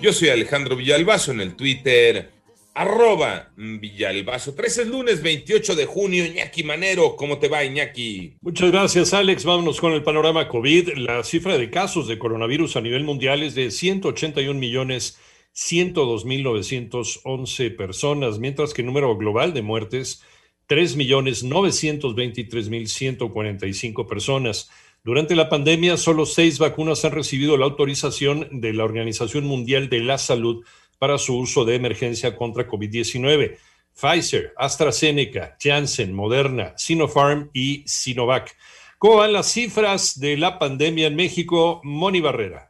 Yo soy Alejandro Villalbazo en el Twitter, arroba Villalbazo. 13 es lunes 28 de junio. Iñaki Manero, ¿cómo te va, Iñaki? Muchas gracias, Alex. Vámonos con el panorama COVID. La cifra de casos de coronavirus a nivel mundial es de 181 millones 102.911 personas, mientras que el número global de muertes 3.923.145 personas. Durante la pandemia, solo seis vacunas han recibido la autorización de la Organización Mundial de la Salud para su uso de emergencia contra COVID-19. Pfizer, AstraZeneca, Janssen, Moderna, Sinopharm y Sinovac. ¿Cómo van las cifras de la pandemia en México? Moni Barrera.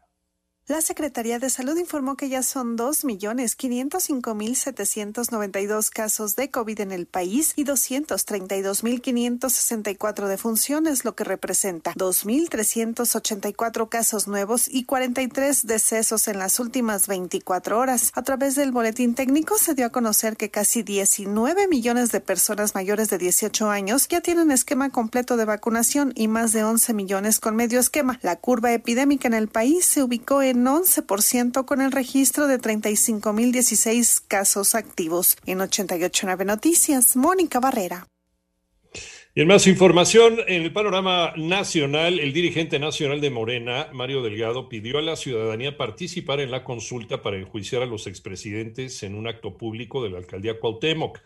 La Secretaría de Salud informó que ya son 2.505.792 casos de COVID en el país y 232.564 defunciones, lo que representa 2.384 casos nuevos y 43 decesos en las últimas 24 horas. A través del boletín técnico se dio a conocer que casi 19 millones de personas mayores de 18 años ya tienen esquema completo de vacunación y más de 11 millones con medio esquema. La curva epidémica en el país se ubicó en 11% con el registro de 35.016 casos activos. En 88.9 Noticias, Mónica Barrera. Y en más información, en el panorama nacional, el dirigente nacional de Morena, Mario Delgado, pidió a la ciudadanía participar en la consulta para enjuiciar a los expresidentes en un acto público de la alcaldía Cuauhtémoc.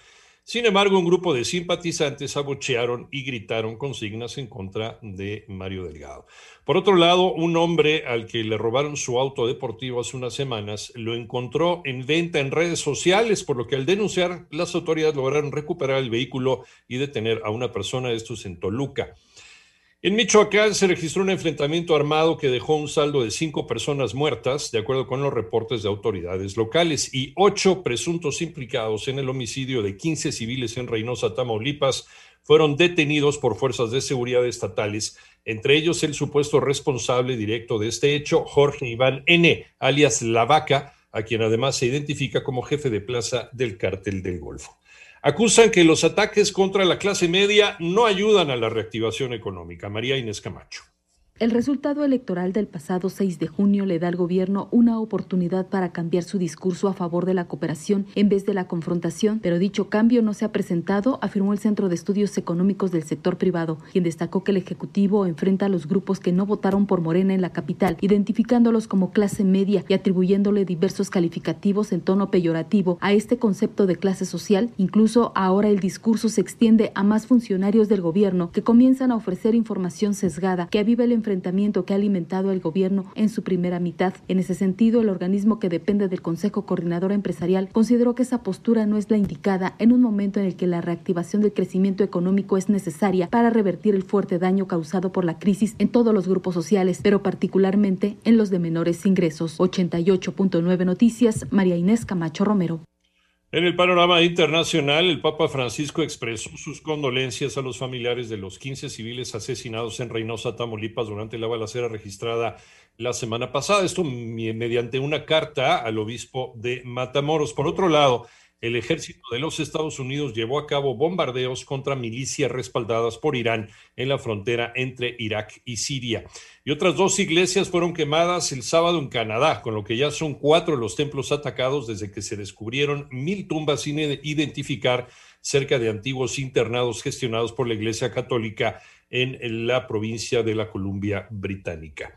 Sin embargo, un grupo de simpatizantes abuchearon y gritaron consignas en contra de Mario Delgado. Por otro lado, un hombre al que le robaron su auto deportivo hace unas semanas lo encontró en venta en redes sociales, por lo que al denunciar, las autoridades lograron recuperar el vehículo y detener a una persona de estos en Toluca. En Michoacán se registró un enfrentamiento armado que dejó un saldo de cinco personas muertas, de acuerdo con los reportes de autoridades locales, y ocho presuntos implicados en el homicidio de 15 civiles en Reynosa, Tamaulipas, fueron detenidos por fuerzas de seguridad estatales, entre ellos el supuesto responsable directo de este hecho, Jorge Iván N., alias La Vaca, a quien además se identifica como jefe de plaza del cártel del Golfo acusan que los ataques contra la clase media no ayudan a la reactivación económica. María Inés Camacho. El resultado electoral del pasado 6 de junio le da al gobierno una oportunidad para cambiar su discurso a favor de la cooperación en vez de la confrontación, pero dicho cambio no se ha presentado, afirmó el Centro de Estudios Económicos del Sector Privado, quien destacó que el Ejecutivo enfrenta a los grupos que no votaron por Morena en la capital, identificándolos como clase media y atribuyéndole diversos calificativos en tono peyorativo a este concepto de clase social. Incluso ahora el discurso se extiende a más funcionarios del gobierno que comienzan a ofrecer información sesgada que aviva el enfrentamiento que ha alimentado el gobierno en su primera mitad. En ese sentido, el organismo que depende del Consejo Coordinador Empresarial consideró que esa postura no es la indicada en un momento en el que la reactivación del crecimiento económico es necesaria para revertir el fuerte daño causado por la crisis en todos los grupos sociales, pero particularmente en los de menores ingresos. 88.9 Noticias, María Inés Camacho Romero. En el panorama internacional, el Papa Francisco expresó sus condolencias a los familiares de los 15 civiles asesinados en Reynosa, Tamaulipas, durante la balacera registrada la semana pasada. Esto mediante una carta al obispo de Matamoros. Por otro lado, el ejército de los Estados Unidos llevó a cabo bombardeos contra milicias respaldadas por Irán en la frontera entre Irak y Siria. Y otras dos iglesias fueron quemadas el sábado en Canadá, con lo que ya son cuatro los templos atacados desde que se descubrieron mil tumbas sin identificar cerca de antiguos internados gestionados por la Iglesia Católica en la provincia de la Columbia Británica.